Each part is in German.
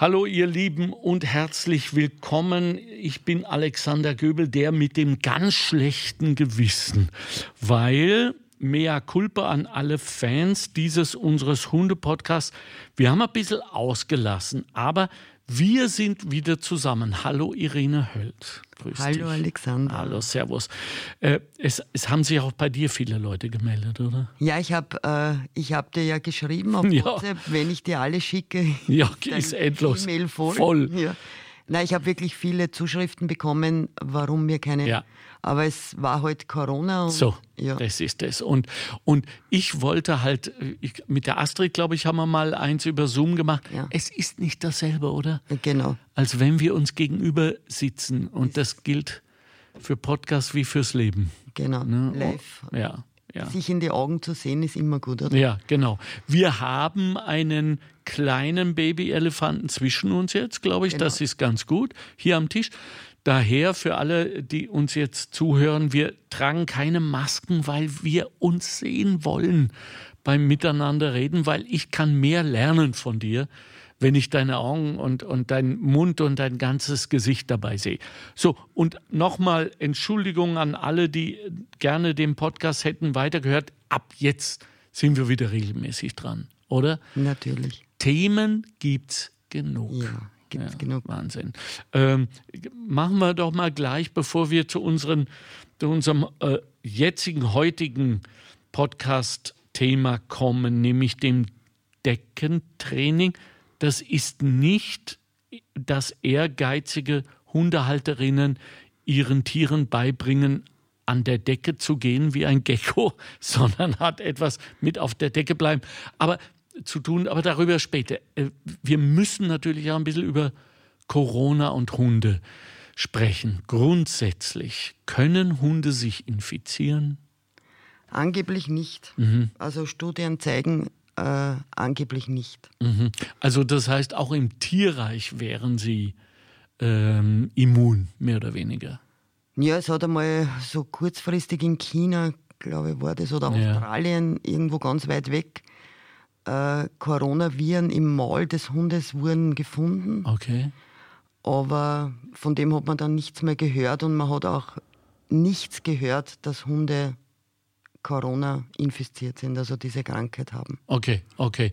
Hallo ihr Lieben und herzlich willkommen. Ich bin Alexander Göbel, der mit dem ganz schlechten Gewissen, weil mea culpa an alle Fans dieses unseres Hunde-Podcasts. Wir haben ein bisschen ausgelassen, aber wir sind wieder zusammen. Hallo Irene Höld. Grüß Hallo dich. Alexander. Hallo, Servus. Äh, es, es, haben sich auch bei dir viele Leute gemeldet, oder? Ja, ich habe äh, hab dir ja geschrieben auf ja. WhatsApp, wenn ich dir alle schicke. Ja, ist endlos. E-Mail voll. voll. Ja. Nein, ich habe wirklich viele Zuschriften bekommen, warum mir keine ja. Aber es war halt Corona. Und, so, ja. das ist es. Und, und ich wollte halt, ich, mit der Astrid, glaube ich, haben wir mal eins über Zoom gemacht. Ja. Es ist nicht dasselbe, oder? Genau. Als wenn wir uns gegenüber sitzen. Und das gilt für Podcasts wie fürs Leben. Genau, ne? live. Ja. Ja. Sich in die Augen zu sehen, ist immer gut, oder? Ja, genau. Wir haben einen kleinen Babyelefanten zwischen uns jetzt, glaube ich. Genau. Das ist ganz gut. Hier am Tisch. Daher für alle, die uns jetzt zuhören, wir tragen keine Masken, weil wir uns sehen wollen beim Miteinander reden, weil ich kann mehr lernen von dir, wenn ich deine Augen und, und deinen Mund und dein ganzes Gesicht dabei sehe. So, und nochmal Entschuldigung an alle, die gerne den Podcast hätten weitergehört. Ab jetzt sind wir wieder regelmäßig dran, oder? Natürlich. Themen gibt's genug. Ja gibt es ja, genug. Wahnsinn. Ähm, machen wir doch mal gleich, bevor wir zu, unseren, zu unserem äh, jetzigen, heutigen Podcast-Thema kommen, nämlich dem Deckentraining. Das ist nicht, dass ehrgeizige Hundehalterinnen ihren Tieren beibringen, an der Decke zu gehen wie ein Gecko, sondern hat etwas mit auf der Decke bleiben. Aber zu tun, aber darüber später. Äh, wir müssen natürlich auch ein bisschen über Corona und Hunde sprechen. Grundsätzlich, können Hunde sich infizieren? Angeblich nicht. Mhm. Also Studien zeigen äh, angeblich nicht. Mhm. Also das heißt, auch im Tierreich wären sie ähm, immun, mehr oder weniger. Ja, es hat einmal so kurzfristig in China, glaube ich, war das, oder Australien, ja. irgendwo ganz weit weg, äh, Coronaviren im Maul des Hundes wurden gefunden. Okay. Aber von dem hat man dann nichts mehr gehört und man hat auch nichts gehört, dass Hunde Corona infiziert sind, also diese Krankheit haben. Okay, okay.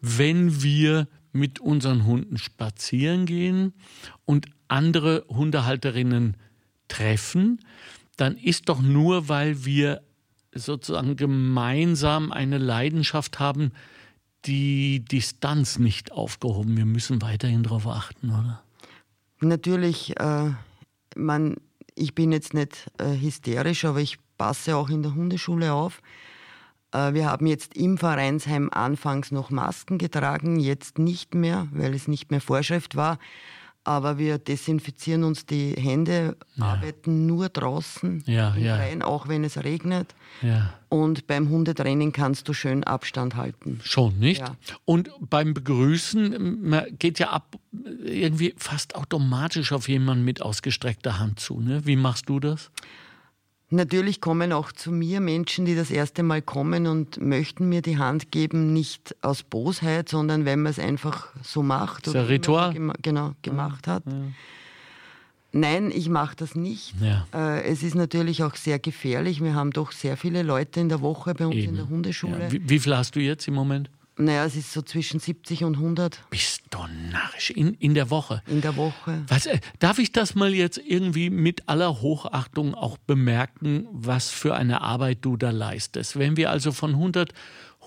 Wenn wir mit unseren Hunden spazieren gehen und andere Hundehalterinnen treffen, dann ist doch nur, weil wir sozusagen gemeinsam eine Leidenschaft haben, die Distanz nicht aufgehoben. Wir müssen weiterhin darauf achten, oder? Natürlich, äh, man, ich bin jetzt nicht äh, hysterisch, aber ich passe auch in der Hundeschule auf. Äh, wir haben jetzt im Vereinsheim anfangs noch Masken getragen, jetzt nicht mehr, weil es nicht mehr Vorschrift war aber wir desinfizieren uns die Hände, ja. arbeiten nur draußen ja, im ja. Freien, auch wenn es regnet. Und beim Hundetraining kannst du schön Abstand halten. Schon, nicht? Und beim Begrüßen, man geht ja ab irgendwie fast automatisch auf jemanden mit ausgestreckter Hand zu. Ne? Wie machst du das? Natürlich kommen auch zu mir Menschen, die das erste Mal kommen und möchten mir die Hand geben, nicht aus Bosheit, sondern weil man es einfach so macht. Das ist ein Ritual. Gema genau, gemacht hat. Ja. Nein, ich mache das nicht. Ja. Äh, es ist natürlich auch sehr gefährlich. Wir haben doch sehr viele Leute in der Woche bei uns Eben. in der Hundeschule. Ja. Wie, wie viel hast du jetzt im Moment? Naja, es ist so zwischen 70 und 100. Bist du narrisch? In, in der Woche? In der Woche. Was, äh, darf ich das mal jetzt irgendwie mit aller Hochachtung auch bemerken, was für eine Arbeit du da leistest? Wenn wir also von 100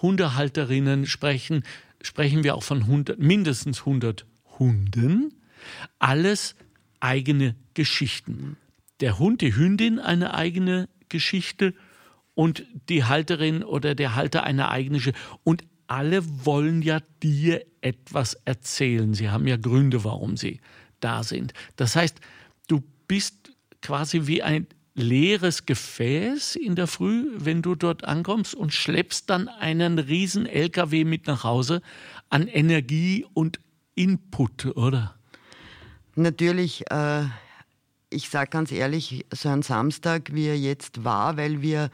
Hundehalterinnen sprechen, sprechen wir auch von 100, mindestens 100 Hunden. Alles eigene Geschichten. Der Hund, die Hündin eine eigene Geschichte und die Halterin oder der Halter eine eigene Geschichte. Und alle wollen ja dir etwas erzählen. Sie haben ja Gründe, warum sie da sind. Das heißt, du bist quasi wie ein leeres Gefäß in der Früh, wenn du dort ankommst und schleppst dann einen riesen LKW mit nach Hause an Energie und Input, oder? Natürlich, äh, ich sage ganz ehrlich, so ein Samstag, wie er jetzt war, weil wir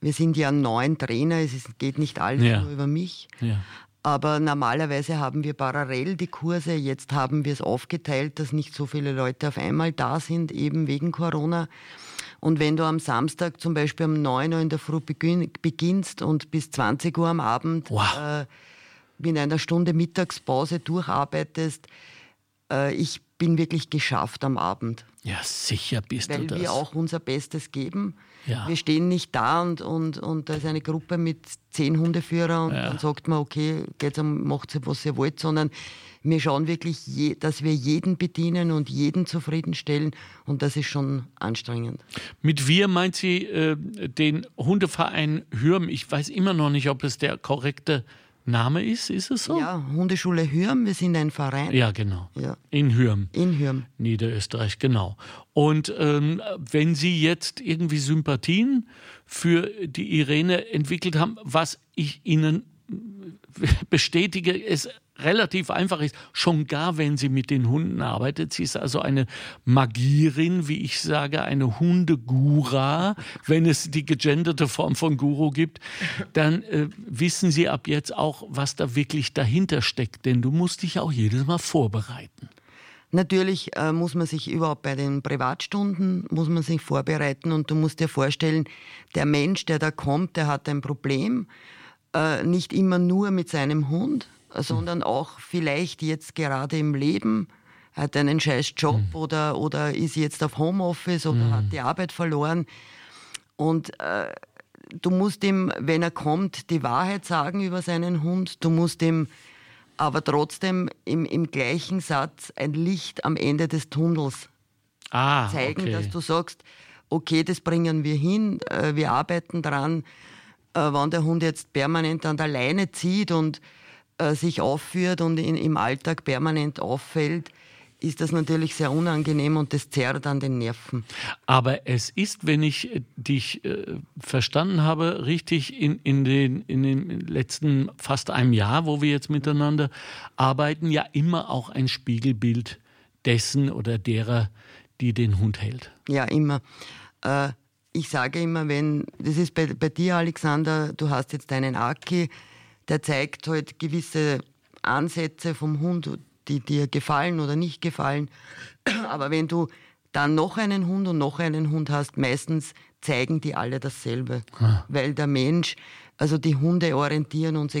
wir sind ja neun Trainer, es ist, geht nicht alles ja. nur über mich. Ja. Aber normalerweise haben wir parallel die Kurse. Jetzt haben wir es aufgeteilt, dass nicht so viele Leute auf einmal da sind, eben wegen Corona. Und wenn du am Samstag zum Beispiel um 9 Uhr in der Früh beginnst und bis 20 Uhr am Abend wow. äh, in einer Stunde Mittagspause durcharbeitest, äh, ich bin wirklich geschafft am Abend. Ja, sicher bist Weil du das. Weil wir auch unser Bestes geben. Ja. Wir stehen nicht da und, und, und da ist eine Gruppe mit zehn Hundeführern und ja. dann sagt man, okay, geht's, macht sie, was ihr wollt, sondern wir schauen wirklich, je, dass wir jeden bedienen und jeden zufriedenstellen und das ist schon anstrengend. Mit wir meint sie äh, den Hundeverein Hürm. Ich weiß immer noch nicht, ob es der korrekte Name ist, ist es so? Ja, Hundeschule Hürm, wir sind ein Verein. Ja, genau. Ja. In Hürm. In Hürm. Niederösterreich, genau. Und ähm, wenn Sie jetzt irgendwie Sympathien für die Irene entwickelt haben, was ich Ihnen bestätige, es relativ einfach ist, schon gar wenn sie mit den Hunden arbeitet. Sie ist also eine Magierin, wie ich sage, eine Hundegura, wenn es die gegenderte Form von Guru gibt, dann äh, wissen sie ab jetzt auch, was da wirklich dahinter steckt, denn du musst dich auch jedes Mal vorbereiten. Natürlich äh, muss man sich überhaupt bei den Privatstunden muss man sich vorbereiten und du musst dir vorstellen, der Mensch, der da kommt, der hat ein Problem, äh, nicht immer nur mit seinem Hund, sondern auch vielleicht jetzt gerade im Leben, hat einen scheiß Job mhm. oder, oder ist jetzt auf Homeoffice oder mhm. hat die Arbeit verloren. Und äh, du musst ihm, wenn er kommt, die Wahrheit sagen über seinen Hund. Du musst ihm aber trotzdem im, im gleichen Satz ein Licht am Ende des Tunnels ah, zeigen, okay. dass du sagst, okay, das bringen wir hin, äh, wir arbeiten dran. Äh, wenn der Hund jetzt permanent an der Leine zieht und äh, sich aufführt und in, im Alltag permanent auffällt, ist das natürlich sehr unangenehm und das zerrt an den Nerven. Aber es ist, wenn ich äh, dich äh, verstanden habe, richtig in, in, den, in den letzten fast einem Jahr, wo wir jetzt miteinander arbeiten, ja immer auch ein Spiegelbild dessen oder derer, die den Hund hält. Ja, immer. Äh, ich sage immer, wenn, das ist bei, bei dir, Alexander, du hast jetzt deinen Aki, der zeigt halt gewisse Ansätze vom Hund, die dir gefallen oder nicht gefallen. Aber wenn du dann noch einen Hund und noch einen Hund hast, meistens zeigen die alle dasselbe. Ah. Weil der Mensch, also die Hunde orientieren, uns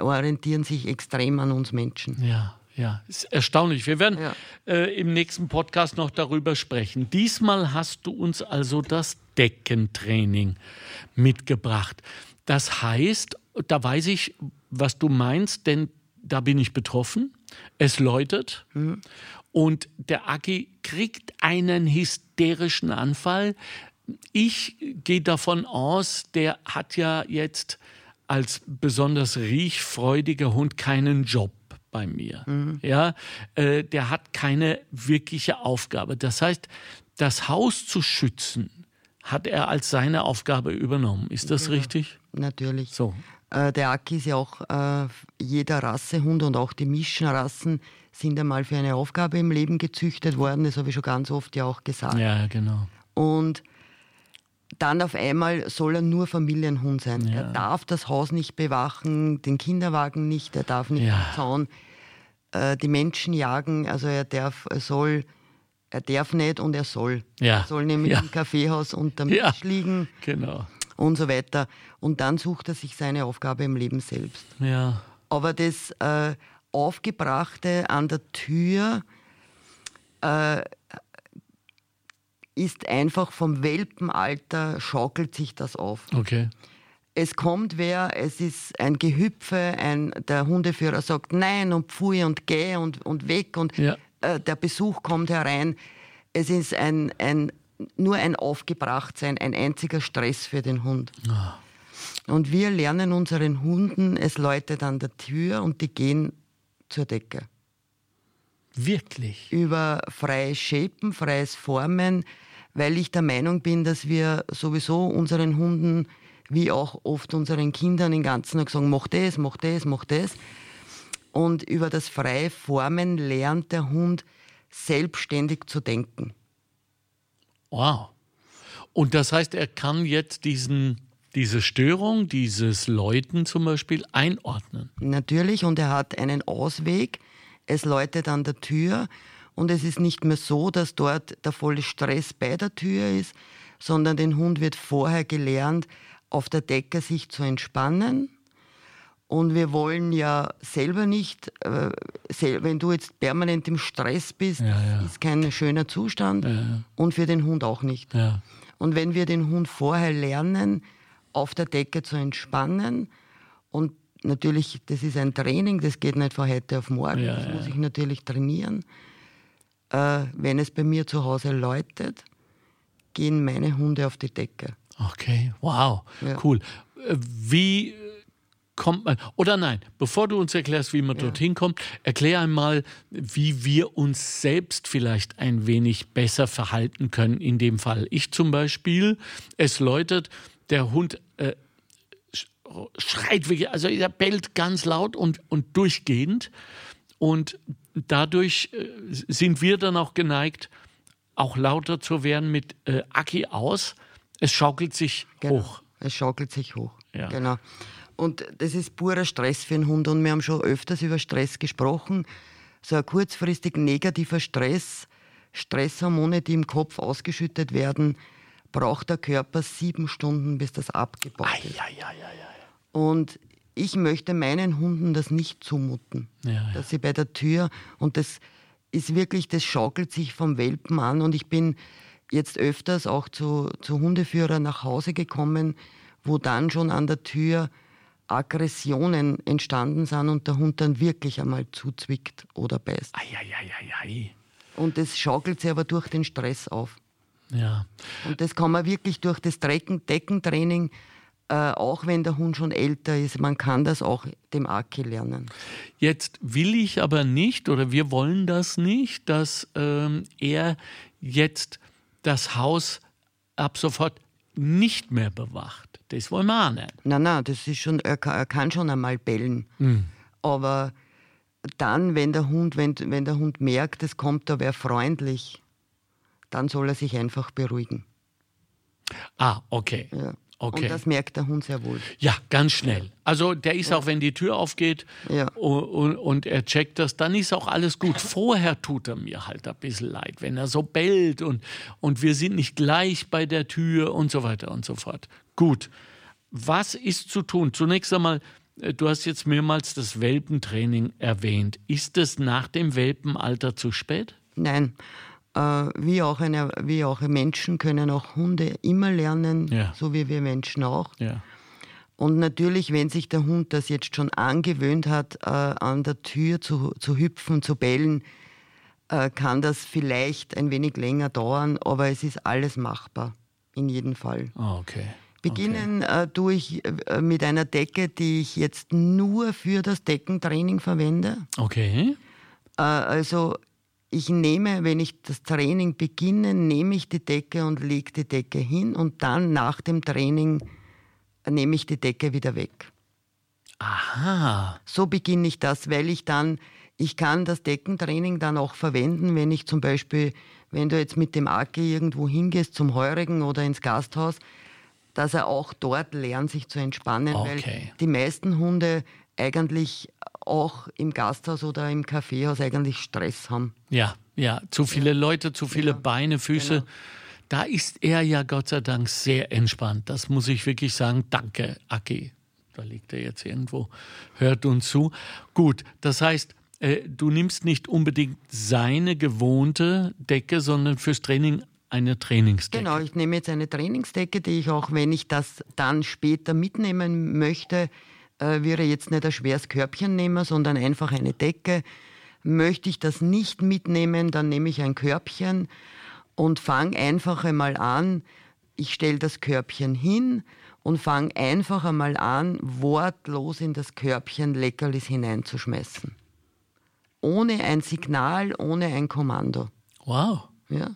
orientieren sich extrem an uns Menschen. Ja. Ja, ist erstaunlich. Wir werden ja. äh, im nächsten Podcast noch darüber sprechen. Diesmal hast du uns also das Deckentraining mitgebracht. Das heißt, da weiß ich, was du meinst, denn da bin ich betroffen. Es läutet mhm. und der Aki kriegt einen hysterischen Anfall. Ich gehe davon aus, der hat ja jetzt als besonders riechfreudiger Hund keinen Job bei mir. Mhm. Ja, äh, der hat keine wirkliche Aufgabe. Das heißt, das Haus zu schützen, hat er als seine Aufgabe übernommen. Ist das ja, richtig? Natürlich. So. Äh, der Aki ist ja auch äh, jeder Rassehund und auch die Mischenrassen sind einmal für eine Aufgabe im Leben gezüchtet worden. Das habe ich schon ganz oft ja auch gesagt. Ja, genau. Und dann auf einmal soll er nur Familienhund sein. Ja. Er darf das Haus nicht bewachen, den Kinderwagen nicht, er darf nicht ja. Zaun äh, die Menschen jagen. Also er darf, er soll, er darf nicht und er soll. Ja. Er soll nämlich ja. im Kaffeehaus unterm Tisch liegen. Genau und so weiter. Und dann sucht er sich seine Aufgabe im Leben selbst. Ja. Aber das äh, Aufgebrachte an der Tür äh, ist einfach vom Welpenalter, schaukelt sich das auf. Okay. Es kommt wer, es ist ein Gehüpfe, ein, der Hundeführer sagt Nein und Pfui und Geh und, und weg und ja. äh, der Besuch kommt herein. Es ist ein, ein nur ein Aufgebrachtsein, ein einziger Stress für den Hund. Oh. Und wir lernen unseren Hunden, es läutet an der Tür und die gehen zur Decke. Wirklich? Über freies Shapen, freies Formen, weil ich der Meinung bin, dass wir sowieso unseren Hunden, wie auch oft unseren Kindern, den ganzen Tag sagen, mach das, mach das, mach das. Und über das freie Formen lernt der Hund selbstständig zu denken. Wow. Und das heißt, er kann jetzt diesen, diese Störung, dieses Läuten zum Beispiel einordnen. Natürlich, und er hat einen Ausweg. Es läutet an der Tür und es ist nicht mehr so, dass dort der volle Stress bei der Tür ist, sondern den Hund wird vorher gelernt, auf der Decke sich zu entspannen. Und wir wollen ja selber nicht, äh, wenn du jetzt permanent im Stress bist, ja, ja. ist kein schöner Zustand ja, und für den Hund auch nicht. Und wenn wir den Hund vorher lernen, auf der Decke zu entspannen und natürlich, das ist ein Training, das geht nicht von heute auf morgen, das muss ich natürlich trainieren. Äh, wenn es bei mir zu Hause läutet, gehen meine Hunde auf die Decke. Okay, wow, ja. cool. Äh, wie kommt man, oder nein, bevor du uns erklärst, wie man ja. dorthin kommt, erklär einmal, wie wir uns selbst vielleicht ein wenig besser verhalten können in dem Fall. Ich zum Beispiel, es läutet, der Hund äh, schreit wirklich, also er bellt ganz laut und, und durchgehend und dadurch äh, sind wir dann auch geneigt, auch lauter zu werden mit äh, Aki aus. Es schaukelt sich genau. hoch. Es schaukelt sich hoch. Ja. Genau. Und das ist purer Stress für einen Hund. Und wir haben schon öfters über Stress gesprochen. So ein kurzfristig negativer Stress, Stresshormone, die im Kopf ausgeschüttet werden, braucht der Körper sieben Stunden, bis das abgebaut ist. Ai, ai, ai, und ich möchte meinen Hunden das nicht zumuten, ja, ja. dass sie bei der Tür und das ist wirklich, das schaukelt sich vom Welpen an und ich bin jetzt öfters auch zu, zu Hundeführern nach Hause gekommen, wo dann schon an der Tür Aggressionen entstanden sind und der Hund dann wirklich einmal zuzwickt oder beißt. Ei, ei, ei, ei, Und das schaukelt sich aber durch den Stress auf. Ja. Und das kann man wirklich durch das Decken, Deckentraining, äh, auch wenn der Hund schon älter ist, man kann das auch dem Aki lernen. Jetzt will ich aber nicht oder wir wollen das nicht, dass ähm, er jetzt das Haus ab sofort nicht mehr bewacht. Das wollen wir auch nicht. Nein, nein, das ist schon, er kann, er kann schon einmal bellen. Mhm. Aber dann, wenn der Hund, wenn, wenn der Hund merkt, es kommt da wer freundlich, dann soll er sich einfach beruhigen. Ah, okay. Ja. Okay. Und das merkt der Hund sehr wohl. Ja, ganz schnell. Also der ist ja. auch, wenn die Tür aufgeht ja. und, und, er checkt das, dann ist auch alles gut. Vorher tut er mir halt ein bisschen leid, wenn er so bellt und, und wir sind nicht gleich bei der Tür und so weiter und so fort. Gut. Was ist zu tun? Zunächst einmal, äh, du hast jetzt mehrmals das Welpentraining erwähnt. Ist es nach dem Welpenalter zu spät? Nein. Äh, wie, auch eine, wie auch Menschen können auch Hunde immer lernen, ja. so wie wir Menschen auch. Ja. Und natürlich, wenn sich der Hund das jetzt schon angewöhnt hat, äh, an der Tür zu, zu hüpfen, zu bellen, äh, kann das vielleicht ein wenig länger dauern, aber es ist alles machbar, in jedem Fall. Oh, okay. Beginnen okay. Äh, tue ich äh, mit einer Decke, die ich jetzt nur für das Deckentraining verwende. Okay. Äh, also ich nehme, wenn ich das Training beginne, nehme ich die Decke und lege die Decke hin und dann nach dem Training nehme ich die Decke wieder weg. Aha. So beginne ich das, weil ich dann, ich kann das Deckentraining dann auch verwenden, wenn ich zum Beispiel, wenn du jetzt mit dem Aki irgendwo hingehst zum Heurigen oder ins Gasthaus, dass er auch dort lernt, sich zu entspannen, okay. weil die meisten Hunde eigentlich auch im Gasthaus oder im Kaffeehaus eigentlich Stress haben. Ja, ja, zu viele ja. Leute, zu viele ja. Beine, Füße. Genau. Da ist er ja Gott sei Dank sehr entspannt. Das muss ich wirklich sagen. Danke, Aki. Da liegt er jetzt irgendwo, hört uns zu. Gut, das heißt, äh, du nimmst nicht unbedingt seine gewohnte Decke, sondern fürs Training eine Trainingsdecke. Genau, ich nehme jetzt eine Trainingsdecke, die ich auch, wenn ich das dann später mitnehmen möchte, äh, wäre jetzt nicht ein schweres Körbchen nehmen, sondern einfach eine Decke. Möchte ich das nicht mitnehmen, dann nehme ich ein Körbchen und fange einfach einmal an. Ich stelle das Körbchen hin und fange einfach einmal an, wortlos in das Körbchen Leckerlis hineinzuschmeißen. Ohne ein Signal, ohne ein Kommando. Wow. Ja.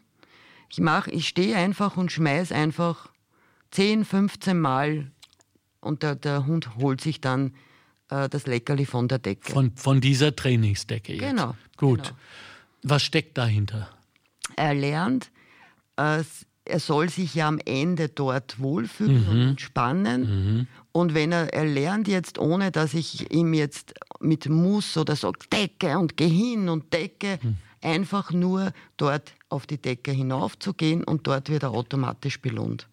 Ich, ich stehe einfach und schmeiße einfach 10, 15 Mal und der, der Hund holt sich dann äh, das Leckerli von der Decke. Von, von dieser Trainingsdecke jetzt. Genau. Gut. Genau. Was steckt dahinter? Er lernt, äh, er soll sich ja am Ende dort wohlfühlen und entspannen. Und wenn er, er lernt jetzt, ohne dass ich ihm jetzt mit Muss oder so Decke und geh hin und Decke, einfach nur dort auf die Decke hinaufzugehen und dort wird er automatisch belohnt.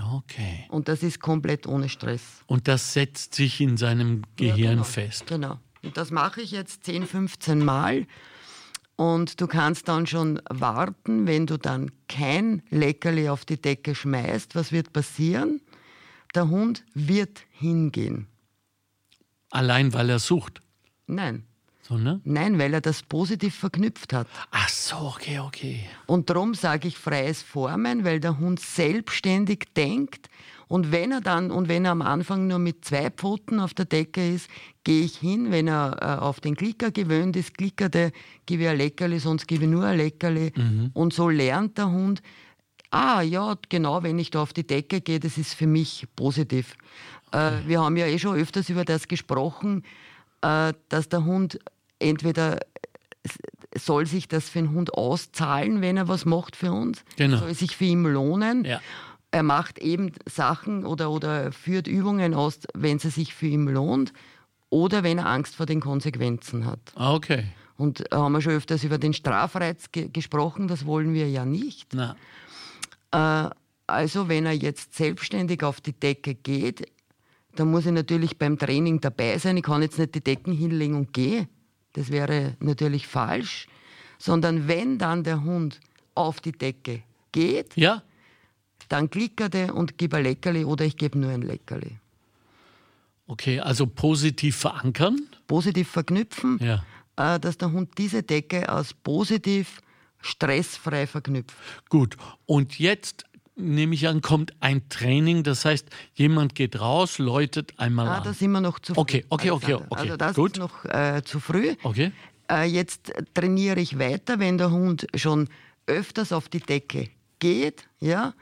Okay. Und das ist komplett ohne Stress. Und das setzt sich in seinem Gehirn genau. fest. Genau. Und das mache ich jetzt 10, 15 Mal. Und du kannst dann schon warten, wenn du dann kein Leckerli auf die Decke schmeißt, was wird passieren? Der Hund wird hingehen. Allein weil er sucht. Nein. So, ne? Nein, weil er das positiv verknüpft hat. Ach so, okay, okay. Und darum sage ich freies Formen, weil der Hund selbstständig denkt. Und wenn er dann, und wenn er am Anfang nur mit zwei Pfoten auf der Decke ist, gehe ich hin, wenn er äh, auf den Klicker gewöhnt ist, klickerte, gebe ich ein Leckerli, sonst gebe ich nur ein Leckerli. Und so lernt der Hund, ah ja, genau, wenn ich da auf die Decke gehe, das ist für mich positiv. Äh, wir haben ja eh schon öfters über das gesprochen, äh, dass der Hund entweder soll sich das für den Hund auszahlen, wenn er was macht für uns, Genau. soll sich für ihn lohnen. Ja. Er macht eben Sachen oder, oder führt Übungen aus, wenn sie sich für ihn lohnt oder wenn er Angst vor den Konsequenzen hat. Ah, Okay. Und da haben wir schon öfters über den Strafreiz ge gesprochen, das wollen wir ja nicht. Na, Äh, also wenn er jetzt selbstständig auf die Decke geht, dann muss ich natürlich beim Training dabei sein. Ich kann jetzt nicht die Decken hinlegen und gehe. Das wäre natürlich falsch. Sondern wenn dann der Hund auf die Decke geht, ja? dann klickert er und gebe ein Leckerli oder ich gebe nur ein Leckerli. Okay, also positiv verankern. Positiv verknüpfen, Ja. äh, dass der Hund diese Decke als positiv stressfrei verknüpft. Gut. Und jetzt nehme ich an, kommt ein Training. Das heißt, jemand geht raus, läutet einmal Ah, an. da sind wir noch zu früh. Okay, okay, okay, okay. Also das Gut. ist noch äh, zu früh. Okay. Äh, jetzt trainiere ich weiter, wenn der Hund schon öfters auf die Decke geht, ja,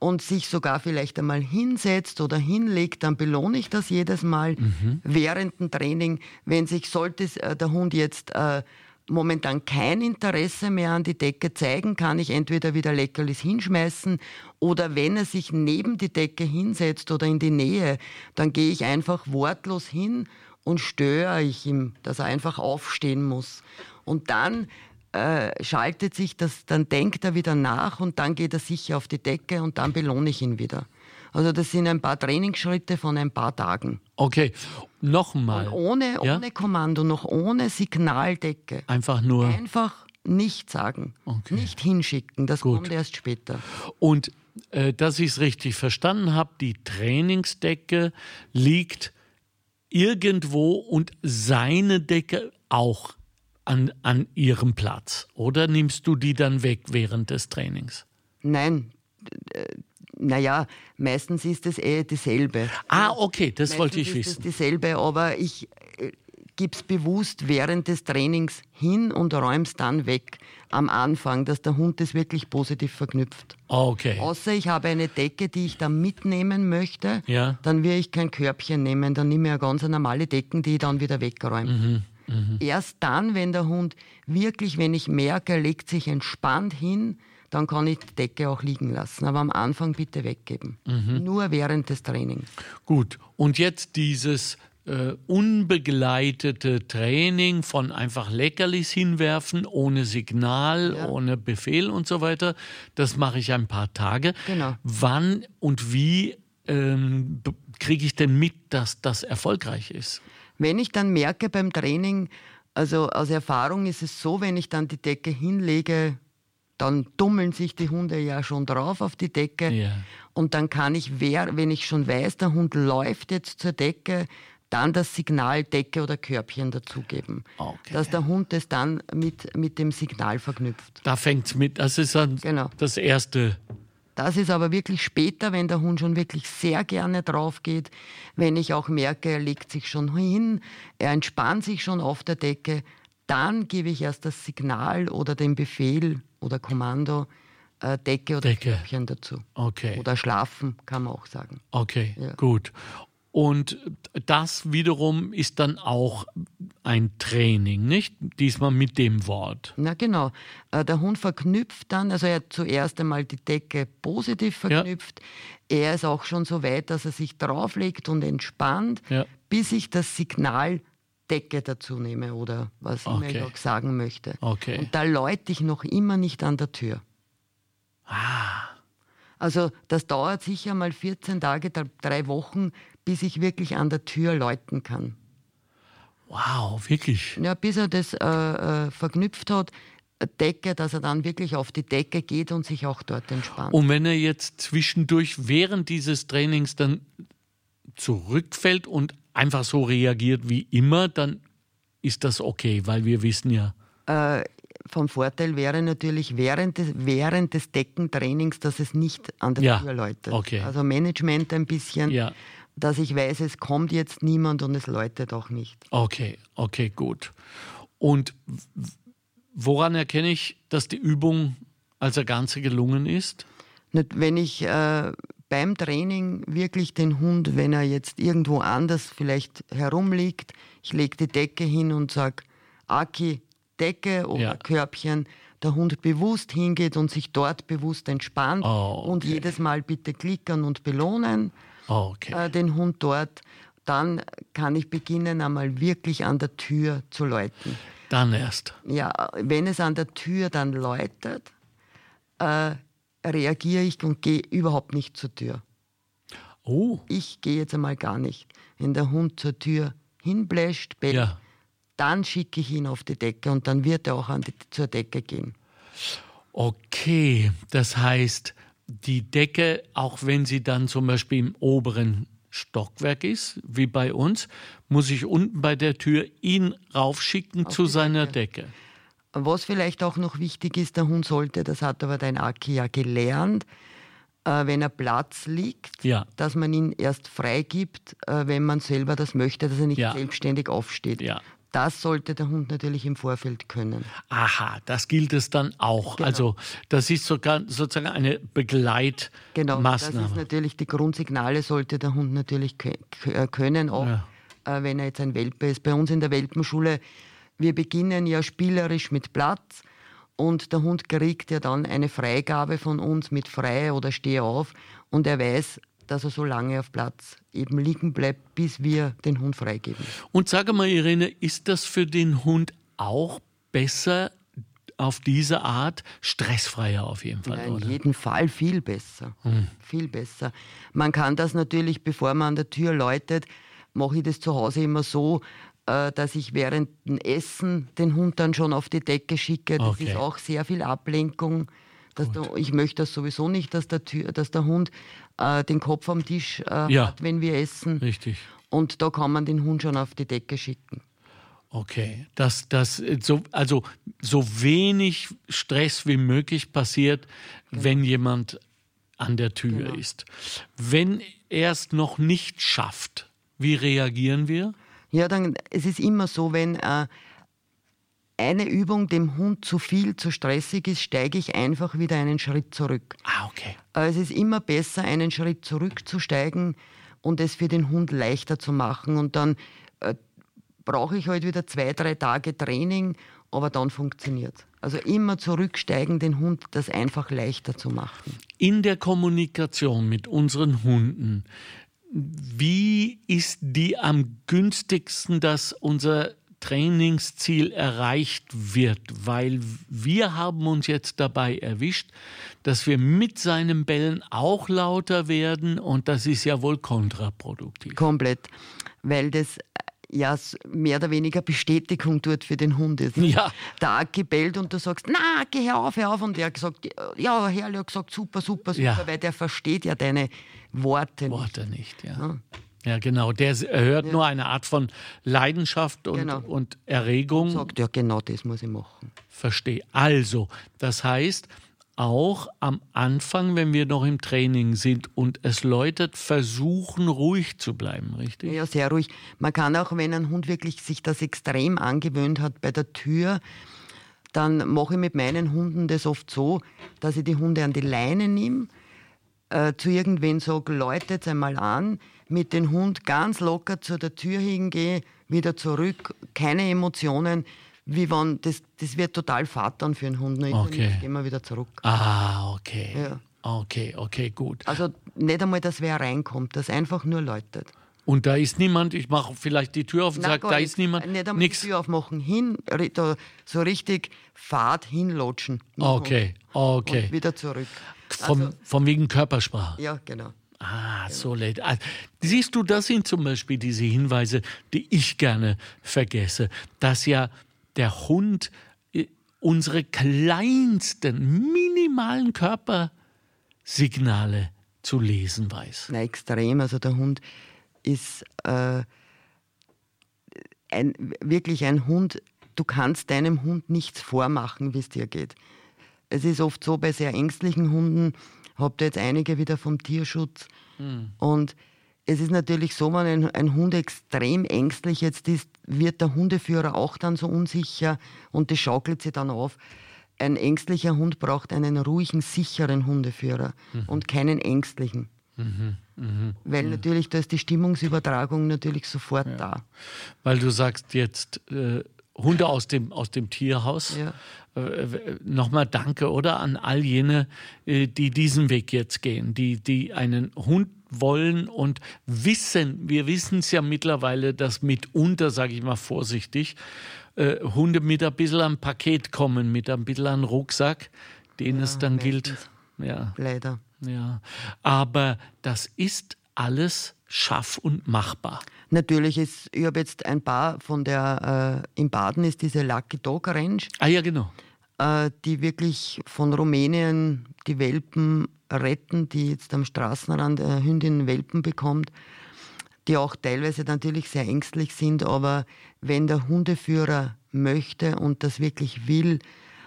und sich sogar vielleicht einmal hinsetzt oder hinlegt, dann belohne ich das jedes Mal während dem Training. Wenn sich sollte äh, der Hund jetzt äh, momentan kein Interesse mehr an die Decke zeigen, kann ich entweder wieder Leckerlis hinschmeißen oder wenn er sich neben die Decke hinsetzt oder in die Nähe, dann gehe ich einfach wortlos hin und störe ich ihm, dass er einfach aufstehen muss. Und dann äh, schaltet sich das, dann denkt er wieder nach und dann geht er sicher auf die Decke und dann belohne ich ihn wieder. Also das sind ein paar Trainingsschritte von ein paar Tagen. Okay. Nochmal. Ohne, Ja? ohne Kommando, noch ohne Signaldecke. Einfach nur. Einfach nicht sagen, Okay. nicht hinschicken, das Gut. kommt erst später. Und äh, dass ich es richtig verstanden habe, die Trainingsdecke liegt irgendwo und seine Decke auch an, an ihrem Platz. Oder nimmst du die dann weg während des Trainings? Nein, naja, meistens ist es eh dieselbe. Ah, okay, das wollte ich Meistens ist wissen. es dieselbe, aber ich äh, gebe es bewusst während des Trainings hin und räume es dann weg am Anfang, dass der Hund das wirklich positiv verknüpft. Okay. Außer ich habe eine Decke, die ich dann mitnehmen möchte, Ja. dann will ich kein Körbchen nehmen, dann nehme ich eine ganz normale Decken, die ich dann wieder wegräume. Mhm, Erst dann, wenn der Hund wirklich, wenn ich merke, er legt sich entspannt hin, dann kann ich die Decke auch liegen lassen. Aber am Anfang bitte weggeben. Mhm. Nur während des Trainings. Gut. Und jetzt dieses äh, unbegleitete Training von einfach Leckerlis hinwerfen, ohne Signal, Ja. ohne Befehl und so weiter. Das mache ich ein paar Tage. Genau. Wann und wie ähm, kriege ich denn mit, dass das erfolgreich ist? Wenn ich dann merke beim Training, also aus Erfahrung ist es so, wenn ich dann die Decke hinlege, dann tummeln sich die Hunde ja schon drauf auf die Decke. Ja. Und dann kann ich, wer, wenn ich schon weiß, der Hund läuft jetzt zur Decke, dann das Signal Decke oder Körbchen dazugeben. Okay. Dass der Hund es dann mit, mit dem Signal verknüpft. Da fängt es mit, das ist dann Genau. das erste. Das ist aber wirklich später, wenn der Hund schon wirklich sehr gerne drauf geht, wenn ich auch merke, er legt sich schon hin, er entspannt sich schon auf der Decke, dann gebe ich erst das Signal oder den Befehl oder Kommando äh, Decke oder Decke. Körbchen dazu. Okay. Oder schlafen, kann man auch sagen. Okay, Ja. gut. Und das wiederum ist dann auch ein Training, nicht? Diesmal mit dem Wort. Na genau. Äh, der Hund verknüpft dann, also er hat zuerst einmal die Decke positiv verknüpft. Ja. Er ist auch schon so weit, dass er sich drauflegt und entspannt, ja. bis ich das Signal Decke dazu nehme oder was okay. immer ich auch sagen möchte. Okay. Und da läute ich noch immer nicht an der Tür. Ah. Also das dauert sicher mal 14 Tage, drei Wochen, bis ich wirklich an der Tür läuten kann. Wow, wirklich? Ja, bis er das äh, äh, verknüpft hat, Decke, dass er dann wirklich auf die Decke geht und sich auch dort entspannt. Und wenn er jetzt zwischendurch während dieses Trainings dann zurückfällt und einfach so reagiert wie immer, dann ist das okay, weil wir wissen ja. Äh, vom Vorteil wäre natürlich während des, während des Deckentrainings, dass es nicht an der ja, Tür läutet. Okay. Also Management ein bisschen, ja. dass ich weiß, es kommt jetzt niemand und es läutet auch nicht. Okay, okay, gut. Und woran erkenne ich, dass die Übung als Ganze gelungen ist? Wenn ich äh, beim Training wirklich den Hund, wenn er jetzt irgendwo anders vielleicht herumliegt, ich lege die Decke hin und sage, Aki, Decke oder ja. Körbchen, der Hund bewusst hingeht und sich dort bewusst entspannt oh, okay. und jedes Mal bitte klickern und belohnen oh, okay. äh, den Hund dort, dann kann ich beginnen, einmal wirklich an der Tür zu läuten. Dann erst. Ja, wenn es an der Tür dann läutet, äh, reagiere ich und gehe überhaupt nicht zur Tür. Oh. Ich gehe jetzt einmal gar nicht. Wenn der Hund zur Tür hinbläscht, bellt, ja. dann schicke ich ihn auf die Decke und dann wird er auch an die, zur Decke gehen. Okay, das heißt, die Decke, auch wenn sie dann zum Beispiel im oberen Stockwerk ist, wie bei uns, muss ich unten bei der Tür ihn raufschicken auf zu seiner Decke. Decke. Was vielleicht auch noch wichtig ist, der Hund sollte, das hat aber dein Aki ja gelernt, äh, wenn er Platz liegt, ja. dass man ihn erst freigibt, äh, wenn man selber das möchte, dass er nicht ja. selbstständig aufsteht. Ja. Das sollte der Hund natürlich im Vorfeld können. Aha, das gilt es dann auch. Genau. Also das ist sogar sozusagen eine Begleitmaßnahme. Genau, das ist natürlich die Grundsignale sollte der Hund natürlich können, auch ja. äh, wenn er jetzt ein Welpe ist. Bei uns in der Welpenschule wir beginnen ja spielerisch mit Platz und der Hund kriegt ja dann eine Freigabe von uns mit frei oder steh auf und er weiß, dass er so lange auf Platz eben liegen bleibt, bis wir den Hund freigeben. Und sage mal, Irene, ist das für den Hund auch besser auf diese Art stressfreier auf jeden Fall? Ja, in oder? jedem Fall viel besser. Hm. Viel besser. Man kann das natürlich, bevor man an der Tür läutet, mache ich das zu Hause immer so, dass ich während dem Essen den Hund dann schon auf die Decke schicke. Das okay. ist auch sehr viel Ablenkung. Der, ich möchte das sowieso nicht, dass der, dass der Hund äh, den Kopf am Tisch äh, ja. hat, wenn wir essen. Richtig. Und da kann man den Hund schon auf die Decke schicken. Okay, das, das, so, also so wenig Stress wie möglich passiert, genau. wenn jemand an der Tür genau. ist. Wenn er es noch nicht schafft, wie reagieren wir? Ja, dann, es ist immer so, wenn äh, eine Übung dem Hund zu viel, zu stressig ist, steige ich einfach wieder einen Schritt zurück. Ah, okay. Äh, es ist immer besser, einen Schritt zurückzusteigen und es für den Hund leichter zu machen. Und dann äh, brauche ich halt wieder zwei, drei Tage Training, aber dann funktioniert Also immer zurücksteigen, den Hund das einfach leichter zu machen. In der Kommunikation mit unseren Hunden wie ist die am günstigsten, dass unser Trainingsziel erreicht wird, weil wir haben uns jetzt dabei erwischt, dass wir mit seinem Bellen auch lauter werden und das ist ja wohl kontraproduktiv. Komplett, weil das ja mehr oder weniger Bestätigung tut für den Hund ist. Ja. Der Aki bellt und du sagst, na, geh auf, hör auf. Und er hat gesagt, ja, Herrlich hat gesagt, super, super, super, ja. weil der versteht ja deine Worte, Worte nicht. ja. ja. Ja, genau. Der hört ja. nur eine Art von Leidenschaft und, genau. und Erregung. Und sagt, ja, genau das muss ich machen. Verstehe. Also, das heißt, auch am Anfang, wenn wir noch im Training sind und es läutet, versuchen ruhig zu bleiben, richtig? Ja, sehr ruhig. Man kann auch, wenn ein Hund wirklich sich das extrem angewöhnt hat bei der Tür, dann mache ich mit meinen Hunden das oft so, dass ich die Hunde an die Leine nehme, äh, zu irgendwen sage, läutet einmal an, mit dem Hund ganz locker zu der Tür hingehe, wieder zurück, keine Emotionen, wie wenn, das, das wird total fad dann für einen Hund. Ne? Okay. Jetzt gehen wir wieder zurück. Ah, okay. Ja. Okay, okay, gut. Also nicht einmal, dass wer reinkommt, das einfach nur läutet. Und da ist niemand, ich mache vielleicht die Tür auf und sage, da nicht. ist niemand, Nicht einmal nix. die Tür aufmachen, hin, da, so richtig Fahrt hinlotschen. Okay, Hund okay. Und wieder zurück. Vom, Also, von wegen Körpersprache. ja, genau. Ah, so leid. Ah, Siehst du, das sind zum Beispiel diese Hinweise, die ich gerne vergesse, dass ja der Hund äh, unsere kleinsten, minimalen Körpersignale zu lesen weiß. Na, extrem. Also der Hund ist äh, ein, wirklich ein Hund. Du kannst deinem Hund nichts vormachen, wie es dir geht. Es ist oft so bei sehr ängstlichen Hunden, habt ihr jetzt einige wieder vom Tierschutz. Und es ist natürlich so, wenn ein, ein Hund extrem ängstlich jetzt ist, wird der Hundeführer auch dann so unsicher und das schaukelt sich dann auf. Ein ängstlicher Hund braucht einen ruhigen, sicheren Hundeführer und keinen ängstlichen. Weil natürlich, da ist die Stimmungsübertragung natürlich sofort da. Weil du sagst jetzt äh, Hunde aus dem, aus dem Tierhaus. Ja. Äh, Nochmal danke, oder? An all jene, äh, die diesen Weg jetzt gehen, die, die einen Hund wollen und wissen, wir wissen es ja mittlerweile, dass mitunter, sage ich mal vorsichtig, äh, Hunde mit ein bisschen am Paket kommen, mit ein bisschen am Rucksack, den es dann gilt. Ja, Leider. ja. Aber das ist alles schaff- und machbar. Natürlich ist, ich habe jetzt ein paar von der, äh, in Baden ist diese Lucky Dog Range, Ah ja, genau. äh, die wirklich von Rumänien die Welpen retten, die jetzt am Straßenrand äh, Hündin Welpen bekommt, die auch teilweise natürlich sehr ängstlich sind, aber wenn der Hundeführer möchte und das wirklich will,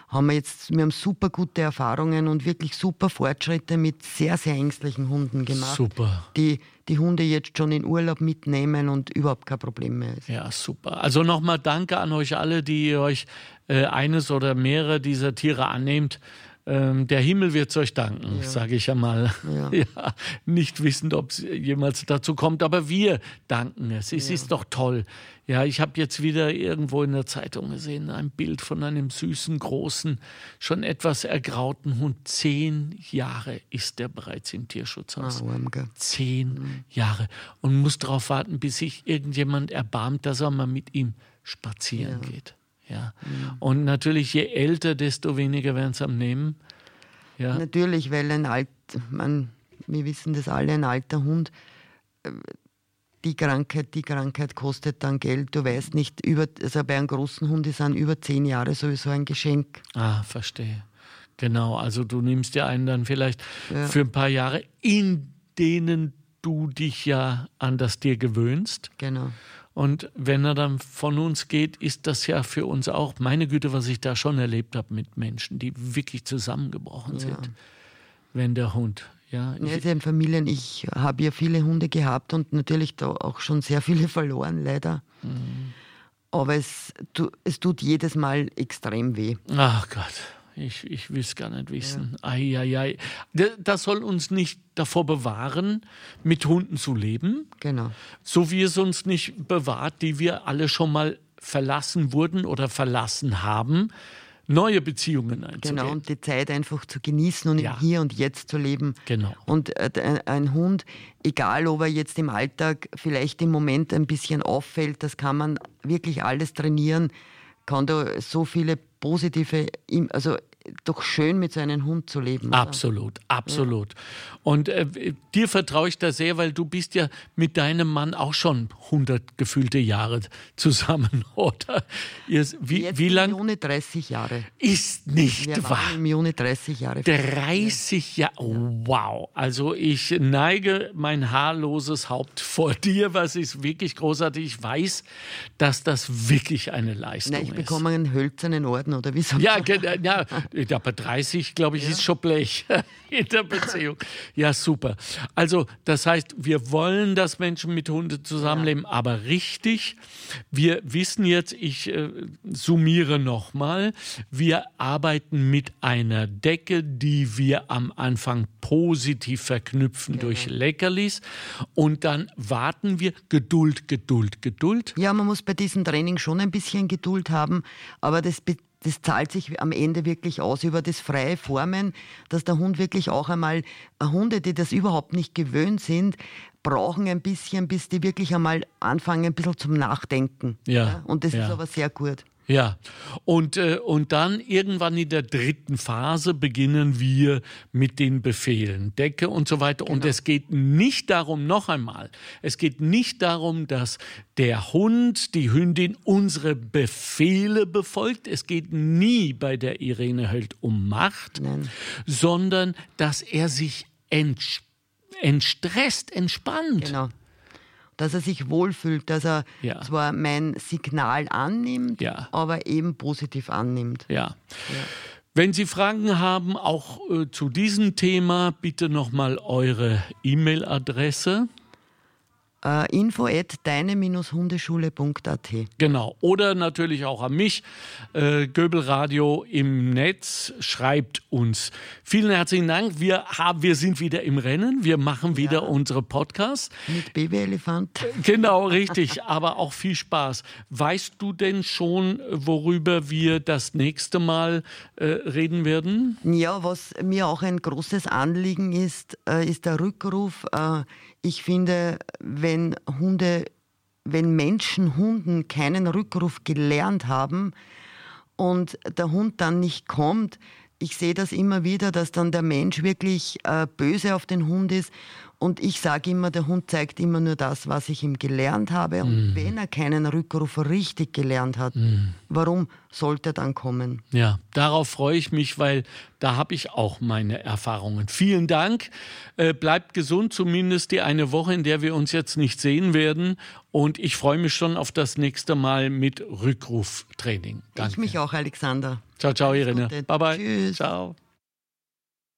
haben wir jetzt, wir haben super gute Erfahrungen und wirklich super Fortschritte mit sehr, sehr ängstlichen Hunden gemacht, Super. die die Hunde jetzt schon in Urlaub mitnehmen und überhaupt kein Problem mehr ist. Ja, super. Also nochmal danke an euch alle, die ihr euch äh, eines oder mehrere dieser Tiere annehmt. Ähm, der Himmel wird es euch danken, sage ich ja mal. Ja. Ja, nicht wissend, ob es jemals dazu kommt, aber wir danken es. Es ist doch toll. Ja, ich habe jetzt wieder irgendwo in der Zeitung gesehen, ein Bild von einem süßen, großen, schon etwas ergrauten Hund. Zehn Jahre ist der bereits im Tierschutzhaus. Gell. Zehn Jahre. Und muss darauf warten, bis sich irgendjemand erbarmt, dass er mal mit ihm spazieren geht. Ja. Und natürlich, je älter, desto weniger werden es am Nehmen. Ja. Natürlich, weil ein alt, man, wir wissen das alle, ein alter Hund, äh, die Krankheit, die Krankheit kostet dann Geld. Du weißt nicht, über, also bei einem großen Hund ist ein über zehn Jahre sowieso ein Geschenk. Ah, verstehe. Genau, also du nimmst dir einen dann vielleicht für ein paar Jahre, in denen du dich ja an das Tier gewöhnst. Genau. Und wenn er dann von uns geht, ist das ja für uns auch, meine Güte, was ich da schon erlebt habe mit Menschen, die wirklich zusammengebrochen sind. Wenn der Hund, ja. Ja, also in Familien, ich habe ja viele Hunde gehabt und natürlich da auch schon sehr viele verloren, leider. Mhm. Aber es, es tut jedes Mal extrem weh. ach Gott, ich, ich will es gar nicht wissen. Ei, ei, ei. D- Das soll uns nicht davor bewahren, mit Hunden zu leben, Genau. so wie es uns nicht bewahrt, die wir alle schon mal verlassen wurden oder verlassen haben, neue Beziehungen einzugehen. Genau, und die Zeit einfach zu genießen und Ja. im Hier und Jetzt zu leben. Genau. Und äh, ein Hund, egal ob er jetzt im Alltag vielleicht im Moment ein bisschen auffällt, das kann man wirklich alles trainieren, kann da so viele positive, also doch schön mit so einem Hund zu leben. oder? Absolut, absolut. Und äh, dir vertraue ich da sehr, weil du bist ja mit deinem Mann auch schon 100 gefühlte Jahre zusammen, oder? Ihr, wie Jetzt wie im lang Juni 30 Jahre. ist nicht Wir wahr? waren im Juni 30 Jahre. 30 Jahre, wow. Also ich neige mein haarloses Haupt vor dir, was ist wirklich großartig. Ich weiß, dass das wirklich eine Leistung Nein, ich ist. bekomme einen hölzernen Orden, oder wie soll Ja, man- ge- ja, Ja, bei 30, glaube ich, ja. ist schon Blech in der Beziehung. Ja, super. Also, das heißt, wir wollen, dass Menschen mit Hunden zusammenleben, ja. aber richtig. Wir wissen jetzt, ich äh, summiere nochmal, wir arbeiten mit einer Decke, die wir am Anfang positiv verknüpfen ja. durch Leckerlis und dann warten wir Geduld, Geduld, Geduld. Ja, man muss bei diesem Training schon ein bisschen Geduld haben, aber das das zahlt sich am Ende wirklich aus über das freie Formen, dass der Hund wirklich auch einmal, äh, Hunde, die das überhaupt nicht gewöhnt sind, brauchen ein bisschen, bis die wirklich einmal anfangen, ein bisschen zum Nachdenken. Ja. ja? Und das ja. ist aber sehr gut. Ja, und, äh, und dann irgendwann in der dritten Phase beginnen wir mit den Befehlen, Decke und so weiter. Genau. Und es geht nicht darum, noch einmal, es geht nicht darum, dass der Hund, die Hündin unsere Befehle befolgt. Es geht nie bei der Irene Höld um Macht, Nein. sondern dass er sich ents entstresst, entspannt. Genau dass er sich wohlfühlt, dass er ja. zwar mein Signal annimmt, ja. aber eben positiv annimmt. Ja. Wenn Sie Fragen haben, auch äh, zu diesem Thema, bitte nochmal eure E-Mail-Adresse. Uh, info at deine-hundeschule.at. Genau. Oder natürlich auch an mich. Äh, Göbelradio im Netz schreibt uns. Vielen herzlichen Dank. Wir, haben, wir sind wieder im Rennen. Wir machen wieder ja. unsere Podcasts. Mit Babyelefant. Genau, richtig. Aber auch viel Spaß. Weißt du denn schon, worüber wir das nächste Mal äh, reden werden? Ja, was mir auch ein großes Anliegen ist, äh, ist der Rückruf äh, ich finde, wenn Hunde, wenn Menschen Hunden keinen Rückruf gelernt haben und der Hund dann nicht kommt, ich sehe das immer wieder, dass dann der Mensch wirklich äh, böse auf den Hund ist und ich sage immer, der Hund zeigt immer nur das, was ich ihm gelernt habe. Und mm. wenn er keinen Rückruf richtig gelernt hat, mm. warum sollte er dann kommen? Ja, darauf freue ich mich, weil da habe ich auch meine Erfahrungen. Vielen Dank. Äh, bleibt gesund, zumindest die eine Woche, in der wir uns jetzt nicht sehen werden. Und ich freue mich schon auf das nächste Mal mit Rückruftraining. Danke. Ich mich auch, Alexander. Ciao, ciao, Irene. Bye, bye. Tschüss. Ciao.